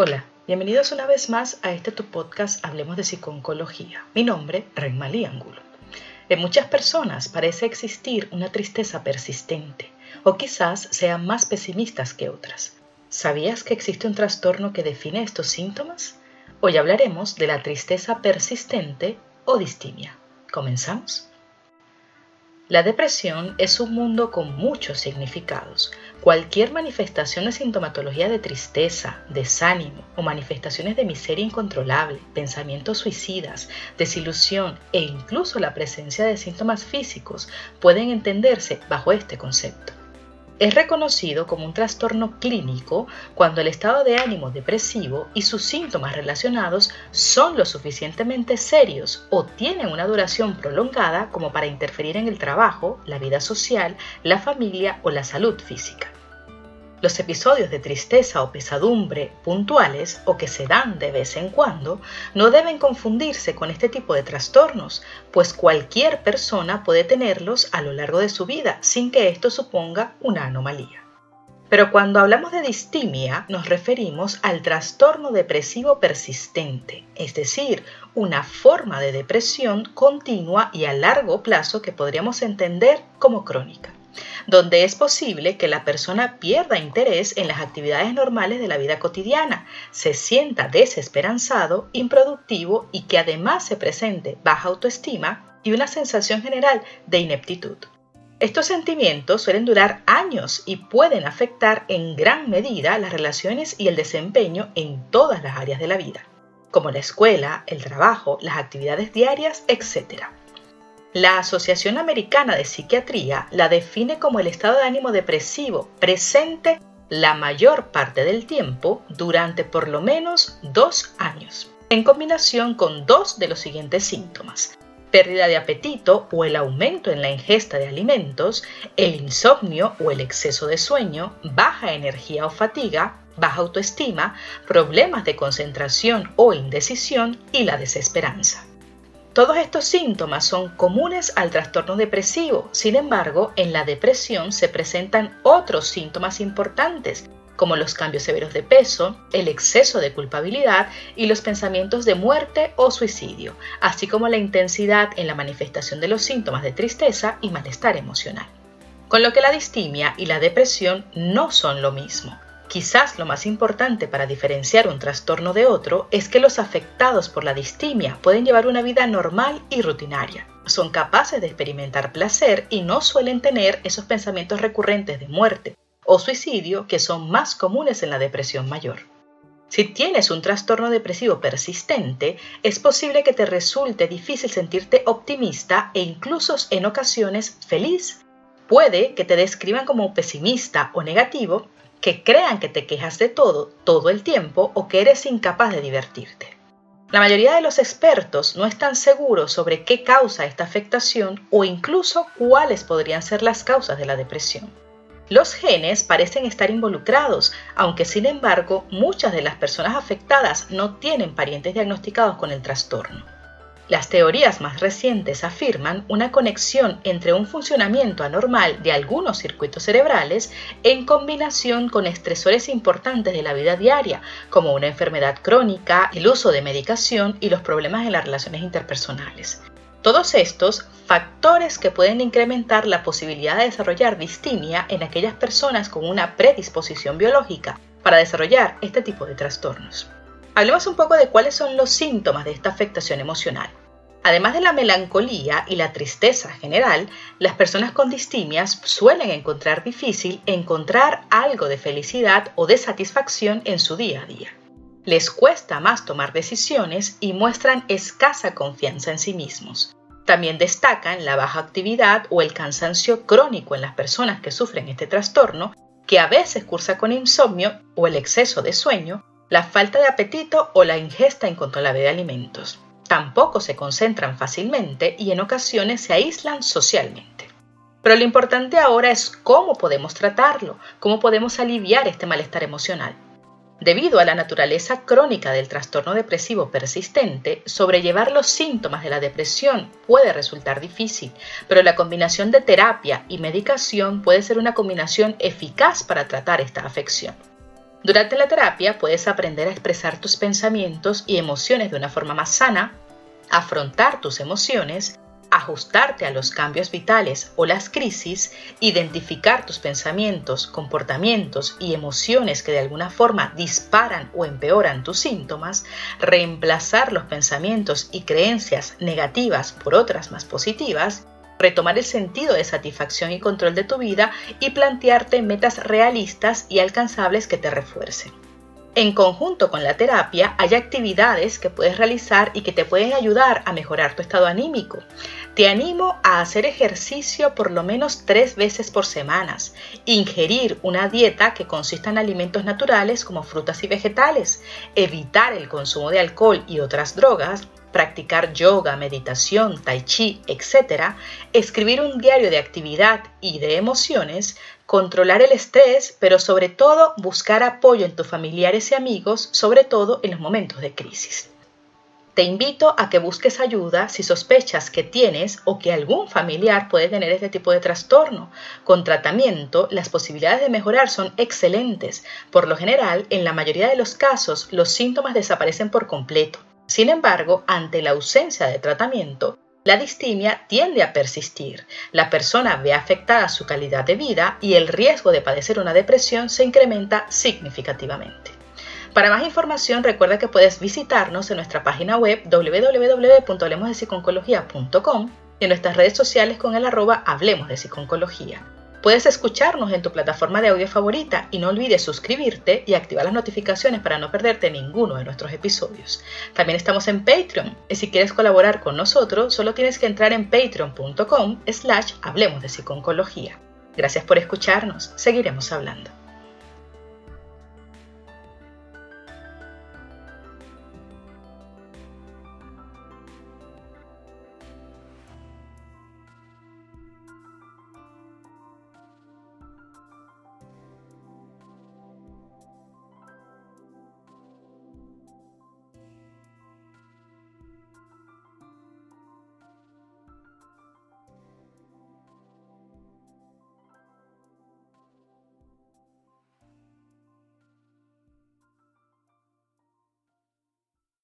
Hola, bienvenidos una vez más a este tu podcast Hablemos de Psiconcología. Mi nombre, Renmalí Angulo. En muchas personas parece existir una tristeza persistente, o quizás sean más pesimistas que otras. ¿Sabías que existe un trastorno que define estos síntomas? Hoy hablaremos de la tristeza persistente o distimia. ¿Comenzamos? La depresión es un mundo con muchos significados. Cualquier manifestación de sintomatología de tristeza, desánimo o manifestaciones de miseria incontrolable, pensamientos suicidas, desilusión e incluso la presencia de síntomas físicos pueden entenderse bajo este concepto. Es reconocido como un trastorno clínico cuando el estado de ánimo depresivo y sus síntomas relacionados son lo suficientemente serios o tienen una duración prolongada como para interferir en el trabajo, la vida social, la familia o la salud física. Los episodios de tristeza o pesadumbre puntuales o que se dan de vez en cuando no deben confundirse con este tipo de trastornos, pues cualquier persona puede tenerlos a lo largo de su vida sin que esto suponga una anomalía. Pero cuando hablamos de distimia nos referimos al trastorno depresivo persistente, es decir, una forma de depresión continua y a largo plazo que podríamos entender como crónica donde es posible que la persona pierda interés en las actividades normales de la vida cotidiana, se sienta desesperanzado, improductivo y que además se presente baja autoestima y una sensación general de ineptitud. Estos sentimientos suelen durar años y pueden afectar en gran medida las relaciones y el desempeño en todas las áreas de la vida, como la escuela, el trabajo, las actividades diarias, etc. La Asociación Americana de Psiquiatría la define como el estado de ánimo depresivo presente la mayor parte del tiempo durante por lo menos dos años, en combinación con dos de los siguientes síntomas. Pérdida de apetito o el aumento en la ingesta de alimentos, el insomnio o el exceso de sueño, baja energía o fatiga, baja autoestima, problemas de concentración o indecisión y la desesperanza. Todos estos síntomas son comunes al trastorno depresivo, sin embargo, en la depresión se presentan otros síntomas importantes, como los cambios severos de peso, el exceso de culpabilidad y los pensamientos de muerte o suicidio, así como la intensidad en la manifestación de los síntomas de tristeza y malestar emocional. Con lo que la distimia y la depresión no son lo mismo. Quizás lo más importante para diferenciar un trastorno de otro es que los afectados por la distimia pueden llevar una vida normal y rutinaria. Son capaces de experimentar placer y no suelen tener esos pensamientos recurrentes de muerte o suicidio que son más comunes en la depresión mayor. Si tienes un trastorno depresivo persistente, es posible que te resulte difícil sentirte optimista e incluso en ocasiones feliz. Puede que te describan como pesimista o negativo que crean que te quejas de todo todo el tiempo o que eres incapaz de divertirte. La mayoría de los expertos no están seguros sobre qué causa esta afectación o incluso cuáles podrían ser las causas de la depresión. Los genes parecen estar involucrados, aunque sin embargo muchas de las personas afectadas no tienen parientes diagnosticados con el trastorno. Las teorías más recientes afirman una conexión entre un funcionamiento anormal de algunos circuitos cerebrales en combinación con estresores importantes de la vida diaria, como una enfermedad crónica, el uso de medicación y los problemas en las relaciones interpersonales. Todos estos factores que pueden incrementar la posibilidad de desarrollar distimia en aquellas personas con una predisposición biológica para desarrollar este tipo de trastornos. Hablemos un poco de cuáles son los síntomas de esta afectación emocional. Además de la melancolía y la tristeza general, las personas con distimias suelen encontrar difícil encontrar algo de felicidad o de satisfacción en su día a día. Les cuesta más tomar decisiones y muestran escasa confianza en sí mismos. También destacan la baja actividad o el cansancio crónico en las personas que sufren este trastorno, que a veces cursa con insomnio o el exceso de sueño, la falta de apetito o la ingesta incontrolable de alimentos. Tampoco se concentran fácilmente y en ocasiones se aíslan socialmente. Pero lo importante ahora es cómo podemos tratarlo, cómo podemos aliviar este malestar emocional. Debido a la naturaleza crónica del trastorno depresivo persistente, sobrellevar los síntomas de la depresión puede resultar difícil, pero la combinación de terapia y medicación puede ser una combinación eficaz para tratar esta afección. Durante la terapia puedes aprender a expresar tus pensamientos y emociones de una forma más sana, afrontar tus emociones, ajustarte a los cambios vitales o las crisis, identificar tus pensamientos, comportamientos y emociones que de alguna forma disparan o empeoran tus síntomas, reemplazar los pensamientos y creencias negativas por otras más positivas, retomar el sentido de satisfacción y control de tu vida y plantearte metas realistas y alcanzables que te refuercen. En conjunto con la terapia hay actividades que puedes realizar y que te pueden ayudar a mejorar tu estado anímico. Te animo a hacer ejercicio por lo menos tres veces por semana, ingerir una dieta que consista en alimentos naturales como frutas y vegetales, evitar el consumo de alcohol y otras drogas, practicar yoga, meditación, tai chi, etc., escribir un diario de actividad y de emociones, controlar el estrés, pero sobre todo buscar apoyo en tus familiares y amigos, sobre todo en los momentos de crisis. Te invito a que busques ayuda si sospechas que tienes o que algún familiar puede tener este tipo de trastorno. Con tratamiento, las posibilidades de mejorar son excelentes. Por lo general, en la mayoría de los casos, los síntomas desaparecen por completo. Sin embargo, ante la ausencia de tratamiento, la distimia tiende a persistir. La persona ve afectada su calidad de vida y el riesgo de padecer una depresión se incrementa significativamente. Para más información recuerda que puedes visitarnos en nuestra página web www.hablemosdepsiconcología.com y en nuestras redes sociales con el arroba Hablemos de Psiconcología. Puedes escucharnos en tu plataforma de audio favorita y no olvides suscribirte y activar las notificaciones para no perderte ninguno de nuestros episodios. También estamos en Patreon y si quieres colaborar con nosotros solo tienes que entrar en patreon.com slash hablemos de psiconcología. Gracias por escucharnos, seguiremos hablando.